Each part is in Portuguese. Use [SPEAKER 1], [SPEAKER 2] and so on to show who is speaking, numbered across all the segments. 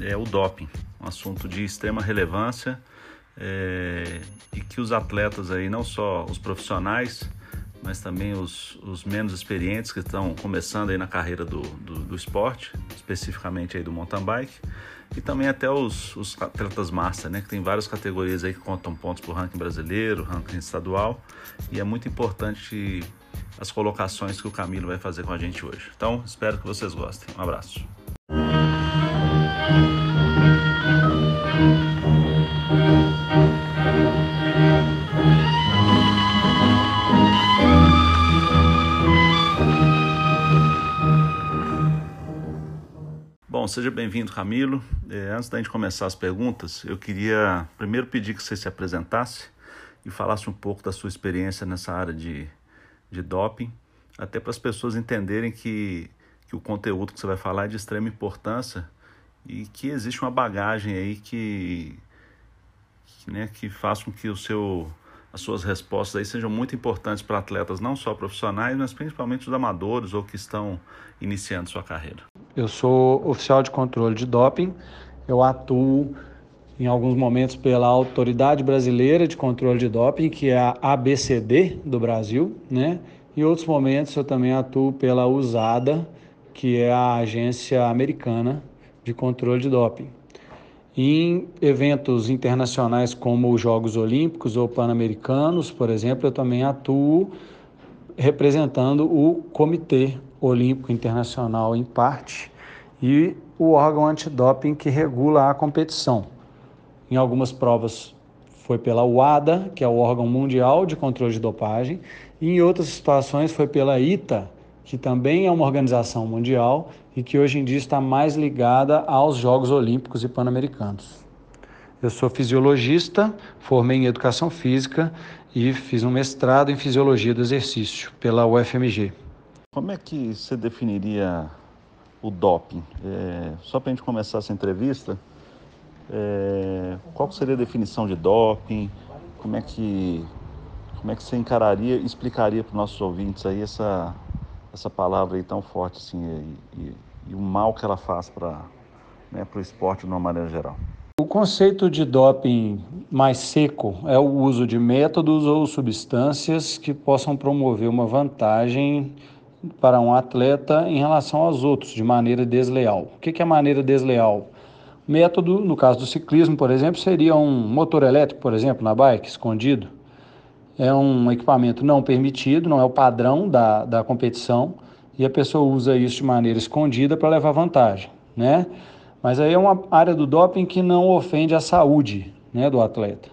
[SPEAKER 1] é o doping, um assunto de extrema relevância é, e que os atletas aí, não só os profissionais, mas também os, os menos experientes que estão começando aí na carreira do, do, do, esporte, especificamente aí do mountain bike, e também até os, os atletas master, né, que tem várias categorias aí que contam pontos para o ranking brasileiro, ranking estadual, e é muito importante as colocações que o Camilo vai fazer com a gente hoje. Então, espero que vocês gostem. Um abraço. Seja bem-vindo, Camilo. É, antes da gente começar as perguntas, eu queria primeiro pedir que você se apresentasse e falasse um pouco da sua experiência nessa área de, de doping, até para as pessoas entenderem que, que o conteúdo que você vai falar é de extrema importância e que existe uma bagagem aí que, que, né, que faça com que o seu, as suas respostas aí sejam muito importantes para atletas, não só profissionais, mas principalmente os amadores ou que estão iniciando sua carreira.
[SPEAKER 2] Eu sou oficial de controle de doping, eu atuo em alguns momentos pela Autoridade Brasileira de Controle de Doping, que é a ABCD do Brasil, né? Em outros momentos eu também atuo pela USADA, que é a agência americana de controle de doping. Em eventos internacionais como os Jogos Olímpicos ou Pan-Americanos, por exemplo, eu também atuo representando o Comitê Olímpico Internacional em parte e o órgão antidoping que regula a competição. Em algumas provas foi pela UADA, que é o órgão mundial de controle de dopagem, e em outras situações foi pela ITA, que também é uma organização mundial e que hoje em dia está mais ligada aos Jogos Olímpicos e Pan-Americanos. Eu sou fisiologista, formei em educação física e fiz um mestrado em fisiologia do exercício pela UFMG.
[SPEAKER 1] Como é que você definiria o doping? É, só para a gente começar essa entrevista, é, qual seria a definição de doping? Como é que, como é que você encararia, explicaria para os nossos ouvintes aí essa, essa palavra aí tão forte assim e, e, e o mal que ela faz para né, o esporte de uma maneira geral?
[SPEAKER 2] O conceito de doping mais seco é o uso de métodos ou substâncias que possam promover uma vantagem para um atleta em relação aos outros de maneira desleal. O que é maneira desleal? Método, no caso do ciclismo, por exemplo, seria um motor elétrico, por exemplo, na bike, escondido. É um equipamento não permitido, não é o padrão da, da competição, e a pessoa usa isso de maneira escondida para levar vantagem, né? Mas aí é uma área do doping que não ofende a saúde né, do atleta.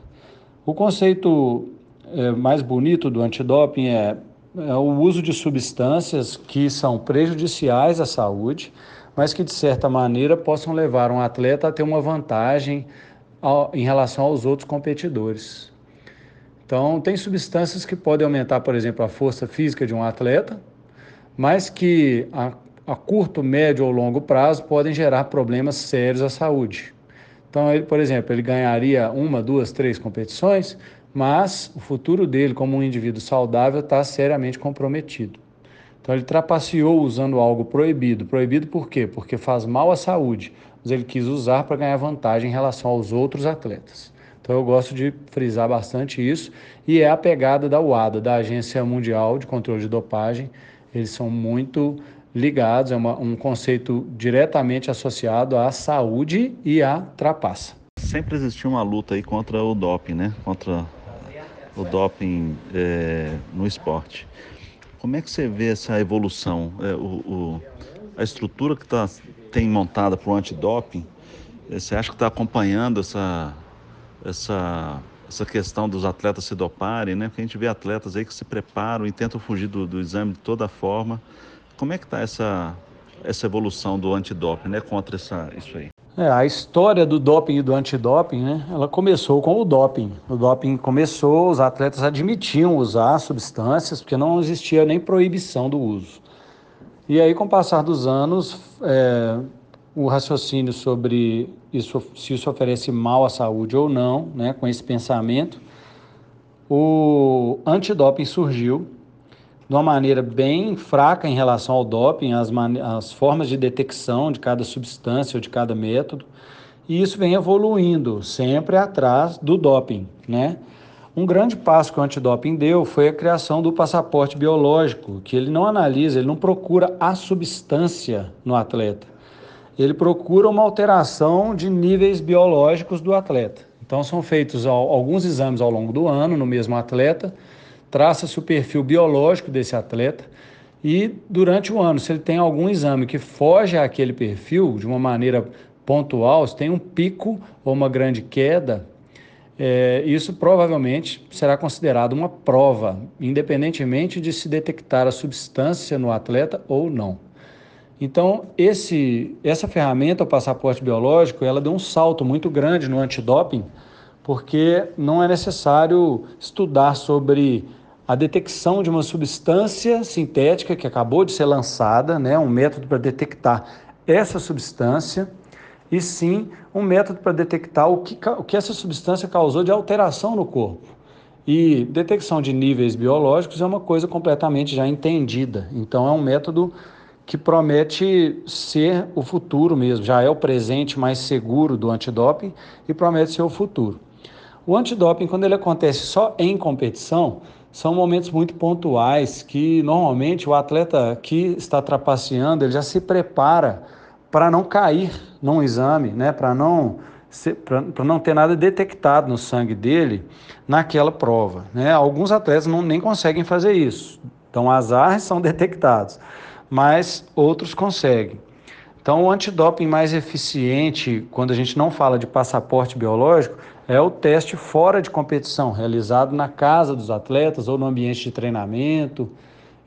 [SPEAKER 2] O conceito é, mais bonito do antidoping é, o uso de substâncias que são prejudiciais à saúde, mas que de certa maneira possam levar um atleta a ter uma vantagem ao, em relação aos outros competidores. Então, tem substâncias que podem aumentar, por exemplo, a força física de um atleta, mas que a, a curto, médio ou longo prazo podem gerar problemas sérios à saúde. Então, ele, por exemplo, ele ganharia uma, duas, três competições, mas o futuro dele como um indivíduo saudável está seriamente comprometido. Então ele trapaceou usando algo proibido. Proibido por quê? Porque faz mal à saúde, mas ele quis usar para ganhar vantagem em relação aos outros atletas. Então eu gosto de frisar bastante isso e é a pegada da UADA, da Agência Mundial de Controle de Dopagem. Eles são muito ligados, é uma, um conceito diretamente associado à saúde e à trapaça.
[SPEAKER 1] Sempre existiu uma luta aí contra o doping, né? Contra o doping é, no esporte. Como é que você vê essa evolução? É, o, o, a estrutura que tá, tem montada para o antidoping, é, você acha que está acompanhando essa, essa, essa questão dos atletas se doparem, né? Porque a gente vê atletas aí que se preparam e tentam fugir do, do exame de toda forma. Como é que está essa, essa evolução do antidoping né, contra essa, isso aí?
[SPEAKER 2] É, a história do doping e do antidoping, né? Ela começou com o doping. O doping começou, os atletas admitiam usar substâncias, porque não existia nem proibição do uso. E aí, com o passar dos anos, é, o raciocínio sobre isso, se isso oferece mal à saúde ou não, né, com esse pensamento, o antidoping surgiu de uma maneira bem fraca em relação ao doping, as, as formas de detecção de cada substância ou de cada método, e isso vem evoluindo sempre atrás do doping, né? Um grande passo que o antidoping deu foi a criação do passaporte biológico, que ele não analisa, ele não procura a substância no atleta. Ele procura uma alteração de níveis biológicos do atleta. Então são feitos alguns exames ao longo do ano no mesmo atleta, traça-se o perfil biológico desse atleta e durante o ano, se ele tem algum exame que foge àquele perfil de uma maneira pontual, se tem um pico ou uma grande queda, é, isso provavelmente será considerado uma prova, independentemente de se detectar a substância no atleta ou não. Então, esse, essa ferramenta, o passaporte biológico, ela deu um salto muito grande no antidoping, porque não é necessário estudar sobre a detecção de uma substância sintética que acabou de ser lançada, né, um método para detectar essa substância e sim um método para detectar o que, o que essa substância causou de alteração no corpo. E detecção de níveis biológicos é uma coisa completamente já entendida. Então, é um método que promete ser o futuro mesmo, já é o presente mais seguro do antidoping e promete ser o futuro. O antidoping, quando ele acontece só em competição, são momentos muito pontuais que normalmente o atleta que está trapaceando, ele já se prepara para não cair num exame, né? para não, para não ter nada detectado no sangue dele naquela prova. Né? Alguns atletas não, nem conseguem fazer isso, então azar são detectados, mas outros conseguem. Então, o antidoping mais eficiente, quando a gente não fala de passaporte biológico, é o teste fora de competição, realizado na casa dos atletas ou no ambiente de treinamento.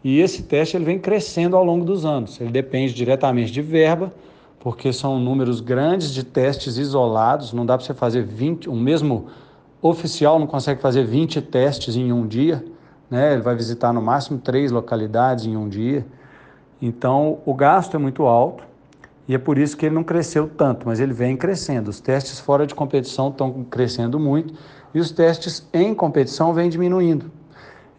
[SPEAKER 2] E esse teste ele vem crescendo ao longo dos anos. Ele depende diretamente de verba, porque são números grandes de testes isolados, não dá para você fazer 20, um mesmo oficial não consegue fazer 20 testes em um dia, né? Ele vai visitar no máximo três localidades em um dia. Então, o gasto é muito alto e é por isso que ele não cresceu tanto, mas ele vem crescendo. Os testes fora de competição estão crescendo muito e os testes em competição vêm diminuindo.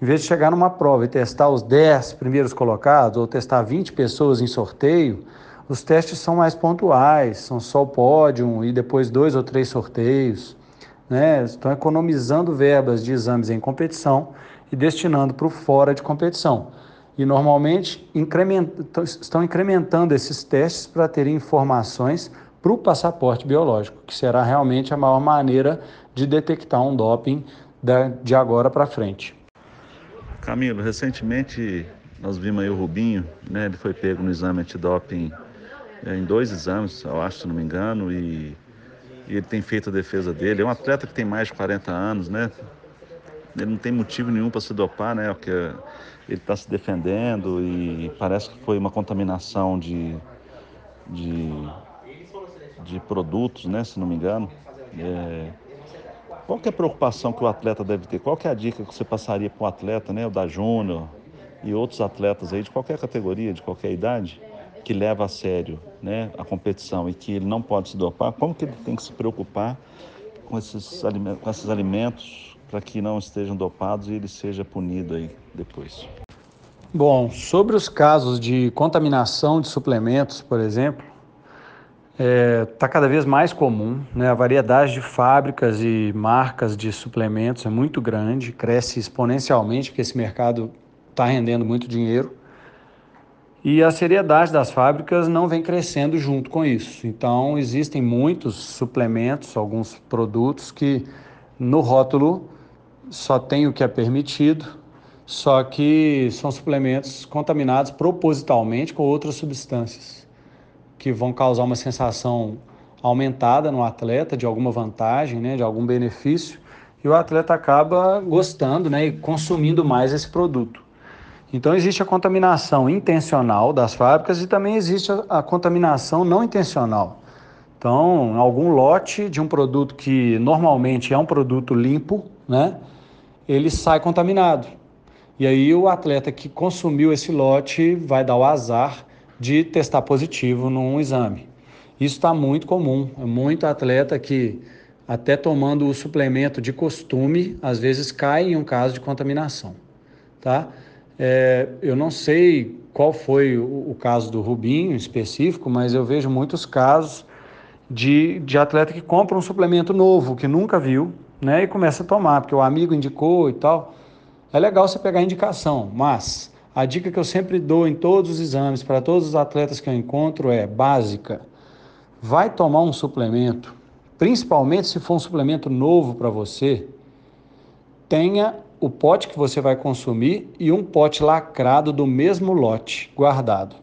[SPEAKER 2] Em vez de chegar numa prova e testar os 10 primeiros colocados ou testar 20 pessoas em sorteio, os testes são mais pontuais, são só o pódio e depois dois ou três sorteios. Né? Estão economizando verbas de exames em competição e destinando para o fora de competição. E normalmente estão incrementando esses testes para terem informações para o passaporte biológico, que será realmente a maior maneira de detectar um doping de agora para frente.
[SPEAKER 1] Camilo, recentemente nós vimos aí o Rubinho, né? Ele foi pego no exame antidoping é, em dois exames, eu acho, se não me engano, e, e, ele tem feito a defesa dele. É um atleta que tem mais de 40 anos, né? Ele não tem motivo nenhum para se dopar, né? Porque ele está se defendendo e parece que foi uma contaminação de, de, de produtos, né? Se não me engano. É, qual é a preocupação que o atleta deve ter? Qual é a dica que você passaria para o atleta, né? O da Júnior e outros atletas aí de qualquer categoria, de qualquer idade? que leva a sério né, a competição e que ele não pode se dopar, como que ele tem que se preocupar com esses com esses alimentos para que não estejam dopados e ele seja punido aí depois?
[SPEAKER 2] Bom, sobre os casos de contaminação de suplementos, por exemplo, está é, tá cada vez mais comum. Né? A variedade de fábricas e marcas de suplementos é muito grande, cresce exponencialmente, porque esse mercado está rendendo muito dinheiro. E a seriedade das fábricas não vem crescendo junto com isso. Então, existem muitos suplementos, alguns produtos que no rótulo só tem o que é permitido, só que são suplementos contaminados propositalmente com outras substâncias que vão causar uma sensação aumentada no atleta de alguma vantagem, né, de algum benefício, e o atleta acaba gostando né, e consumindo mais esse produto. Então existe a contaminação intencional das fábricas e também existe a, a contaminação não intencional. Então, algum lote de um produto que normalmente é um produto limpo, né, ele sai contaminado. E aí o atleta que consumiu esse lote vai dar o azar de testar positivo num exame. Isso está muito comum. É muito atleta que, até tomando o suplemento de costume, às vezes cai em um caso de contaminação. Tá? É, eu não sei qual foi o, o caso do Rubinho específico, mas eu vejo muitos casos de, de atleta que compra um suplemento novo, que nunca viu, né, e começa a tomar, porque o amigo indicou e tal. É legal você pegar a indicação, mas a dica que eu sempre dou em todos os exames, para todos os atletas que eu encontro, é básica. Vai tomar um suplemento, principalmente se for um suplemento novo para você, tenha o pote que você vai consumir e um pote lacrado do mesmo lote guardado.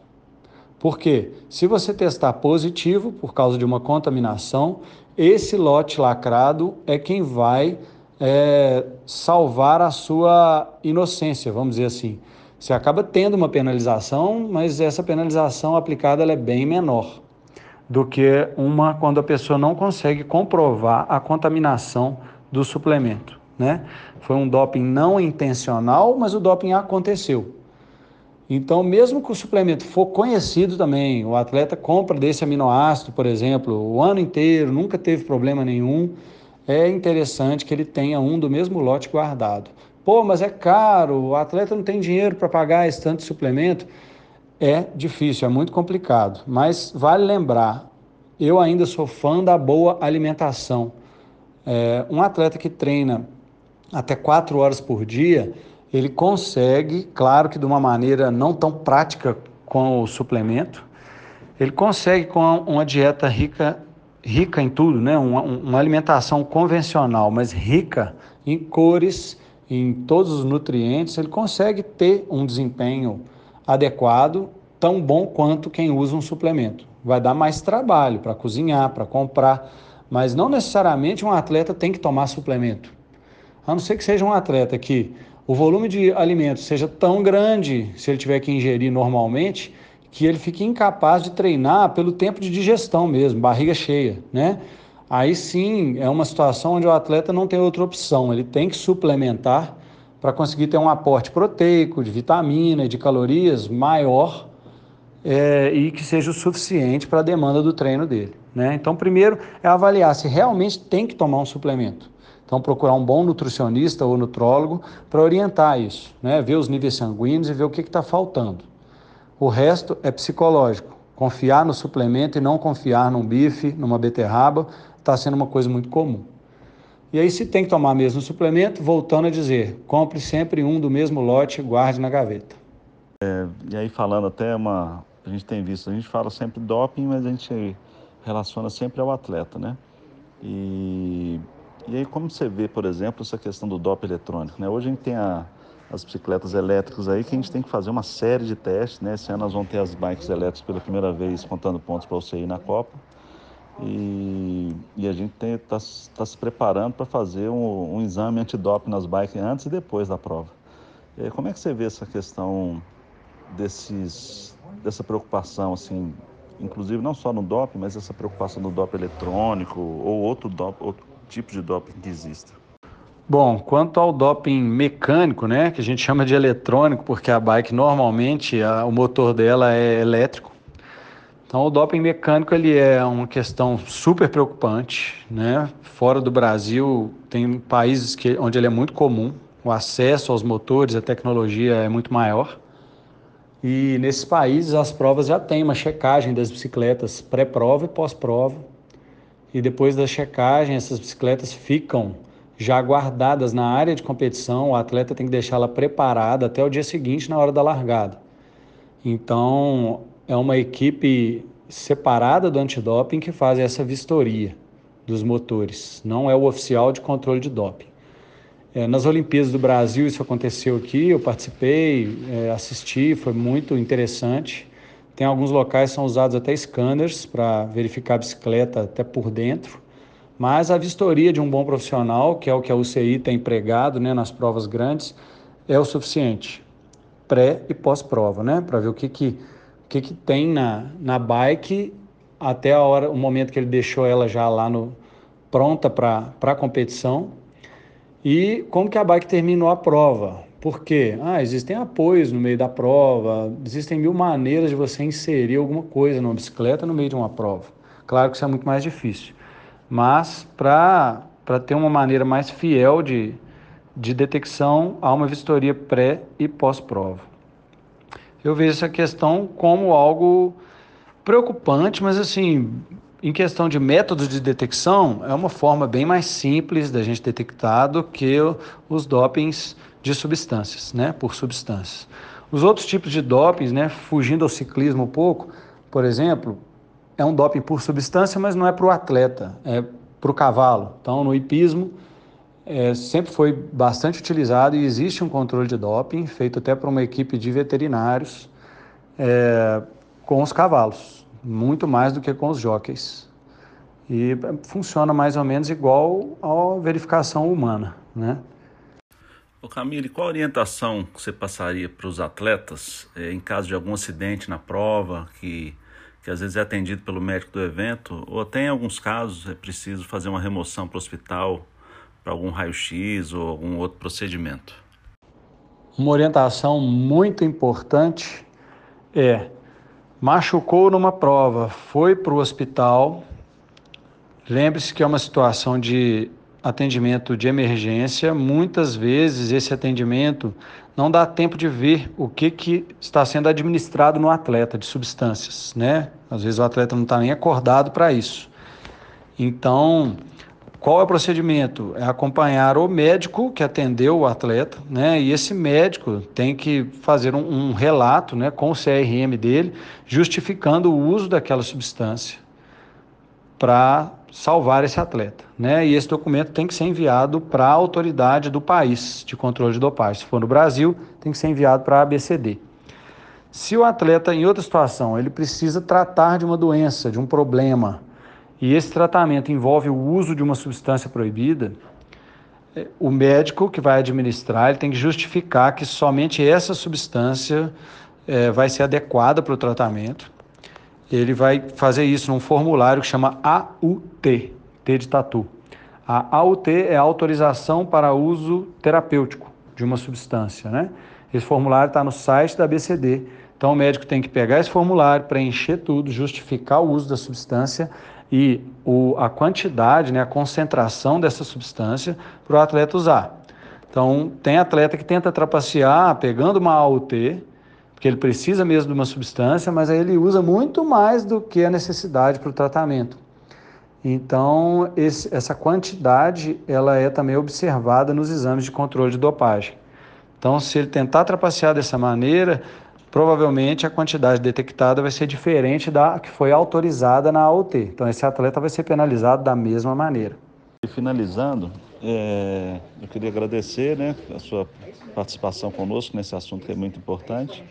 [SPEAKER 2] Porque se você testar positivo por causa de uma contaminação, esse lote lacrado é quem vai é, salvar a sua inocência, vamos dizer assim. Você acaba tendo uma penalização, mas essa penalização aplicada é bem menor do que uma quando a pessoa não consegue comprovar a contaminação do suplemento. Né? Foi um doping não intencional, mas o doping aconteceu. Então, mesmo que o suplemento for conhecido também, o atleta compra desse aminoácido, por exemplo, o ano inteiro, nunca teve problema nenhum, é interessante que ele tenha um do mesmo lote guardado. Pô, mas é caro, o atleta não tem dinheiro para pagar esse tanto de suplemento. É difícil, é muito complicado, mas vale lembrar, eu ainda sou fã da boa alimentação. É, um atleta que treina até quatro horas por dia, ele consegue, claro que de uma maneira não tão prática com o suplemento, ele consegue com uma dieta rica, rica em tudo, né? uma, uma alimentação convencional, mas rica em cores, em todos os nutrientes, ele consegue ter um desempenho adequado, tão bom quanto quem usa um suplemento. Vai dar mais trabalho para cozinhar, para comprar, mas não necessariamente um atleta tem que tomar suplemento. A não ser que seja um atleta que o volume de alimentos seja tão grande, se ele tiver que ingerir normalmente, que ele fique incapaz de treinar pelo tempo de digestão mesmo, barriga cheia, né? Aí sim é uma situação onde o atleta não tem outra opção, ele tem que suplementar para conseguir ter um aporte proteico, de vitamina e de calorias maior é, e que seja o suficiente para a demanda do treino dele. Né? Então, primeiro é avaliar se realmente tem que tomar um suplemento. Então, procurar um bom nutricionista ou nutrólogo para orientar isso, né? ver os níveis sanguíneos e ver o que está faltando. O resto é psicológico. Confiar no suplemento e não confiar num bife, numa beterraba, está sendo uma coisa muito comum. E aí, se tem que tomar mesmo suplemento, voltando a dizer, compre sempre um do mesmo lote guarde na gaveta.
[SPEAKER 1] É, e aí, falando até uma. A gente tem visto, a gente fala sempre doping, mas a gente relaciona sempre ao atleta, né? E e aí como você vê, por exemplo, essa questão do DOP eletrônico, né? Hoje a gente tem a, as bicicletas elétricas aí que a gente tem que fazer uma série de testes, né? Esse ano nós vamos ter as bikes elétricas pela primeira vez contando pontos para você ir na Copa. E, e a gente está tá se preparando para fazer um, um exame antidoping nas bikes antes e depois da prova. E como é que você vê essa questão desses, dessa preocupação, assim, inclusive não só no doping, mas essa preocupação do doping eletrônico ou outro doping, outro, tipo de doping que exista?
[SPEAKER 2] Bom, quanto ao doping mecânico, né, que a gente chama de eletrônico, porque a bike normalmente a, o motor dela é elétrico. Então, o doping mecânico ele é uma questão super preocupante, né? Fora do Brasil, tem países que, onde ele é muito comum, o acesso aos motores, a tecnologia é muito maior. E nesses países as provas já têm uma checagem das bicicletas pré-prova e pós-prova e depois da checagem essas bicicletas ficam já guardadas na área de competição, o atleta tem que deixá-la preparada até o dia seguinte na hora da largada. Então, é uma equipe separada do antidoping que faz essa vistoria dos motores, não é o oficial de controle de doping. É, nas Olimpíadas do Brasil isso aconteceu aqui, eu participei, é, assisti, foi muito interessante. Tem alguns locais são usados até scanners para verificar a bicicleta até por dentro. Mas a vistoria de um bom profissional, que é o que a UCI tem empregado né, nas provas grandes, é o suficiente, pré e pós-prova, né? Para ver o que, que, o que, que tem na, na bike até a hora, o momento que ele deixou ela já lá no pronta para a competição e como que a bike terminou a prova. Por quê? Ah, existem apoios no meio da prova, existem mil maneiras de você inserir alguma coisa numa bicicleta no meio de uma prova. Claro que isso é muito mais difícil, mas para ter uma maneira mais fiel de, de detecção, há uma vistoria pré e pós-prova. Eu vejo essa questão como algo preocupante, mas assim, em questão de métodos de detecção, é uma forma bem mais simples da gente detectar do que os dopings de substâncias, né, por substâncias. Os outros tipos de dopings, né, fugindo ao ciclismo um pouco, por exemplo, é um doping por substância, mas não é para o atleta, é para o cavalo. Então, no hipismo, é, sempre foi bastante utilizado e existe um controle de doping, feito até por uma equipe de veterinários, é, com os cavalos, muito mais do que com os jockeys. E funciona mais ou menos igual à verificação humana, né?
[SPEAKER 1] Ô Camille, qual a orientação que você passaria para os atletas eh, em caso de algum acidente na prova, que, que às vezes é atendido pelo médico do evento, ou até em alguns casos é preciso fazer uma remoção para o hospital, para algum raio-x ou algum outro procedimento?
[SPEAKER 2] Uma orientação muito importante é machucou numa prova, foi para o hospital. Lembre-se que é uma situação de atendimento de emergência. Muitas vezes esse atendimento não dá tempo de ver o que, que está sendo administrado no atleta de substâncias, né? Às vezes o atleta não está nem acordado para isso. Então, qual é o procedimento? É acompanhar o médico que atendeu o atleta, né? E esse médico tem que fazer um, um relato, né, com o CRM dele, justificando o uso daquela substância para salvar esse atleta, né? E esse documento tem que ser enviado para a autoridade do país de controle de dopagem. Se for no Brasil, tem que ser enviado para a ABCD. Se o atleta, em outra situação, ele precisa tratar de uma doença, de um problema, e esse tratamento envolve o uso de uma substância proibida, é, o médico que vai administrar ele tem que justificar que somente essa substância é, vai ser adequada para o tratamento. Ele vai fazer isso num formulário que chama AUT, T de tatu. A AUT é autorização para uso terapêutico de uma substância, né? Esse formulário está no site da BCD. Então o médico tem que pegar esse formulário, preencher tudo, justificar o uso da substância e o, a quantidade, né, a concentração dessa substância para o atleta usar. Então, tem atleta que tenta trapacear pegando uma AUT, porque ele precisa mesmo de uma substância, mas aí ele usa muito mais do que a necessidade para o tratamento. Então, esse, essa quantidade ela é também observada nos exames de controle de dopagem. Então, se ele tentar trapacear dessa maneira, provavelmente a quantidade detectada vai ser diferente da que foi autorizada na AOT. Então, esse atleta vai ser penalizado da mesma maneira.
[SPEAKER 1] E finalizando, é, eu queria agradecer né, a sua participação conosco nesse assunto que é muito importante.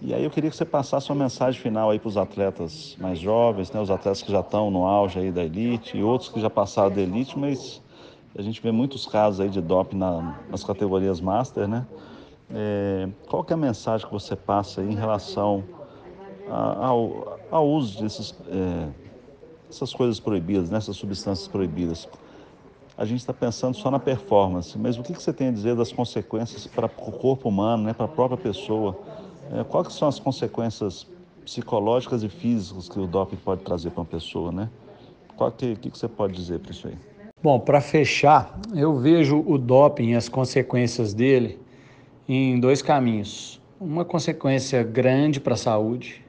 [SPEAKER 1] E aí eu queria que você passasse uma mensagem final aí para os atletas mais jovens, né, os atletas que já estão no auge aí da elite e outros que já passaram da elite, mas a gente vê muitos casos aí de doping na, nas categorias master, né? É, qual que é a mensagem que você passa em relação a, ao, ao, uso desses, é, coisas proibidas, nessas substâncias proibidas? A gente está pensando só na performance, mas o que, que você tem a dizer das consequências para o corpo humano, né, para a própria pessoa? É, quais são as consequências psicológicas e físicas que o doping pode trazer para uma pessoa, né? O que, que, que você pode dizer para isso aí?
[SPEAKER 2] Bom, para fechar, eu vejo o doping e as consequências dele em dois caminhos. Uma consequência grande para a saúde.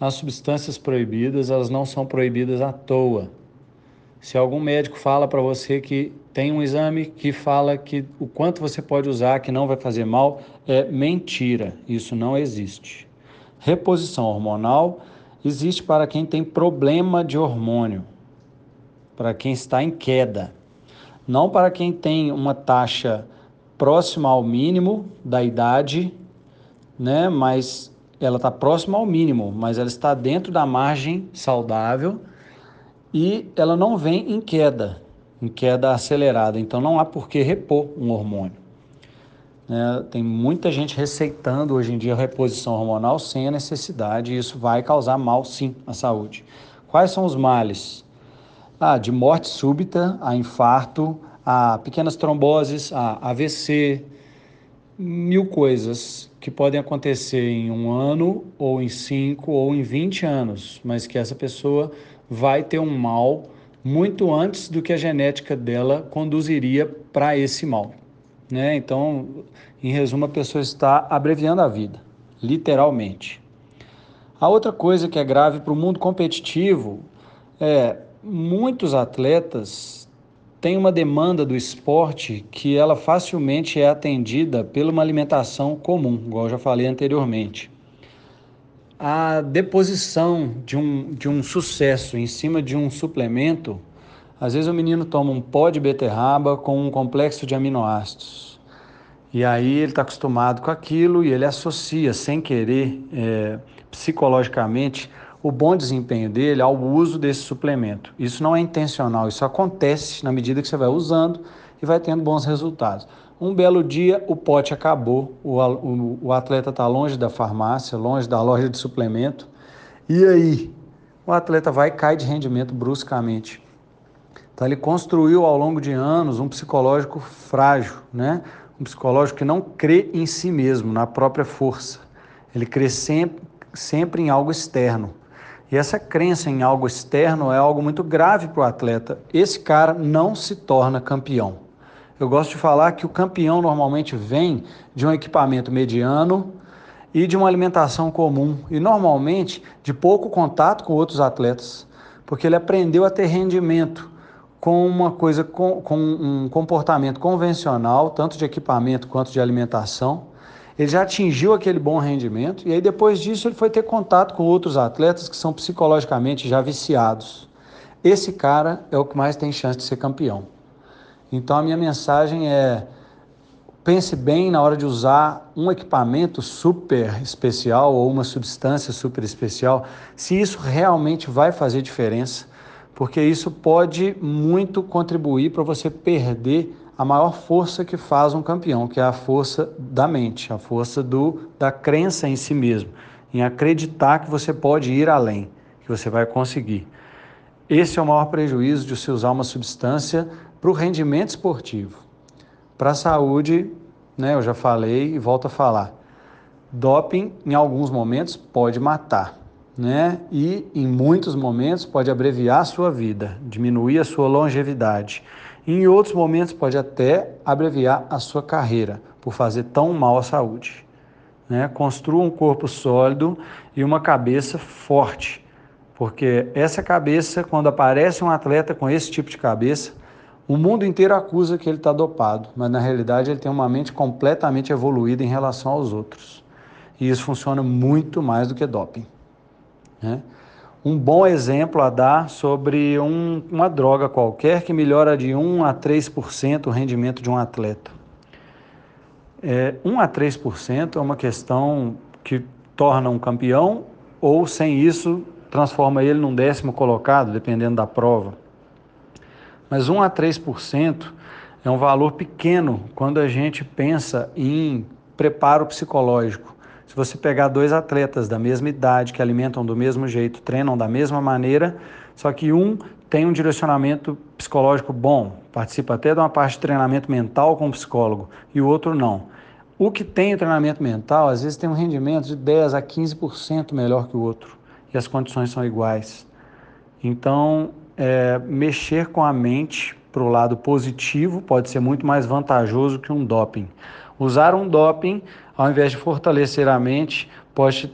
[SPEAKER 2] As substâncias proibidas, elas não são proibidas à toa. Se algum médico fala para você que tem um exame que fala que o quanto você pode usar, que não vai fazer mal, é mentira. Isso não existe. Reposição hormonal existe para quem tem problema de hormônio, para quem está em queda, não para quem tem uma taxa próxima ao mínimo da idade, né? Mas ela está próxima ao mínimo, mas ela está dentro da margem saudável e ela não vem em queda, em queda acelerada. Então não há por que repor um hormônio. Né? Tem muita gente receitando hoje em dia reposição hormonal sem a necessidade, e isso vai causar mal sim à saúde. Quais são os males? Ah, de morte súbita, a infarto, a pequenas tromboses, a AVC, mil coisas que podem acontecer em um ano, ou em cinco, ou em 20 anos, mas que essa pessoa vai ter um mal muito antes do que a genética dela conduziria para esse mal. Né? Então, em resumo, a pessoa está abreviando a vida, literalmente. A outra coisa que é grave para o mundo competitivo é muitos atletas têm uma demanda do esporte que ela facilmente é atendida pela uma alimentação comum, igual eu já falei anteriormente. A deposição de um, de um sucesso em cima de um suplemento, às vezes o menino toma um pó de beterraba com um complexo de aminoácidos. E aí ele está acostumado com aquilo e ele associa, sem querer, é, psicologicamente, o bom desempenho dele ao uso desse suplemento. Isso não é intencional, isso acontece na medida que você vai usando e vai tendo bons resultados. Um belo dia o pote acabou, o, o, o atleta está longe da farmácia, longe da loja de suplemento, e aí o atleta vai cair de rendimento bruscamente. Então ele construiu ao longo de anos um psicológico frágil, né? um psicológico que não crê em si mesmo, na própria força. Ele crê sempre, sempre em algo externo. E essa crença em algo externo é algo muito grave para o atleta. Esse cara não se torna campeão. Eu gosto de falar que o campeão normalmente vem de um equipamento mediano e de uma alimentação comum, e normalmente de pouco contato com outros atletas, porque ele aprendeu a ter rendimento com uma coisa com, com um comportamento convencional, tanto de equipamento quanto de alimentação ele já atingiu aquele bom rendimento e aí depois disso ele foi ter contato com outros atletas que são psicologicamente já viciados. Esse cara é o que mais tem chance de ser campeão. Então a minha mensagem é pense bem na hora de usar um equipamento super especial ou uma substância super especial, se isso realmente vai fazer diferença, porque isso pode muito contribuir para você perder a maior força que faz um campeão, que é a força da mente, a força do, da crença em si mesmo, em acreditar que você pode ir além, que você vai conseguir. Esse é o maior prejuízo de se usar uma substância para o rendimento esportivo. Para a saúde, né, eu já falei e volto a falar. Doping, em alguns momentos, pode matar, né? E em muitos momentos pode abreviar a sua vida, diminuir a sua longevidade. Em outros momentos, pode até abreviar a sua carreira por fazer tão mal à saúde. Né? Construa um corpo sólido e uma cabeça forte, porque essa cabeça, quando aparece um atleta com esse tipo de cabeça, o mundo inteiro acusa que ele está dopado, mas na realidade ele tem uma mente completamente evoluída em relação aos outros. E isso funciona muito mais do que doping. Né? um bom exemplo a dar sobre um, uma droga qualquer que melhora de 1 a 3% o rendimento de um atleta. É, 1 a 3% é uma questão que torna um campeão ou, sem isso, transforma ele num décimo colocado, dependendo da prova. Mas 1 a 3% é um valor pequeno quando a gente pensa em preparo psicológico. Se você pegar dois atletas da mesma idade, que alimentam do mesmo jeito, treinam da mesma maneira, só que um tem um direcionamento psicológico bom, participa até de uma parte de treinamento mental com o psicólogo, e o outro não. O que tem o treinamento mental, às vezes tem um rendimento de 10 a 15% melhor que o outro, e as condições são iguais. Então, é, mexer com a mente para o lado positivo pode ser muito mais vantajoso que um doping. Usar um doping ao invés de fortalecer a mente, pode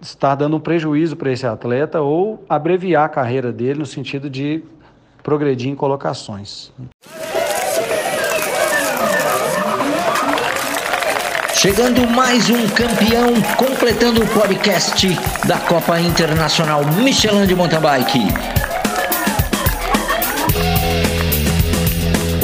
[SPEAKER 2] estar dando um prejuízo para esse atleta ou abreviar a carreira dele no sentido de progredir em colocações.
[SPEAKER 3] Chegando mais um campeão, completando o podcast da Copa Internacional Michelin de Mountain Bike.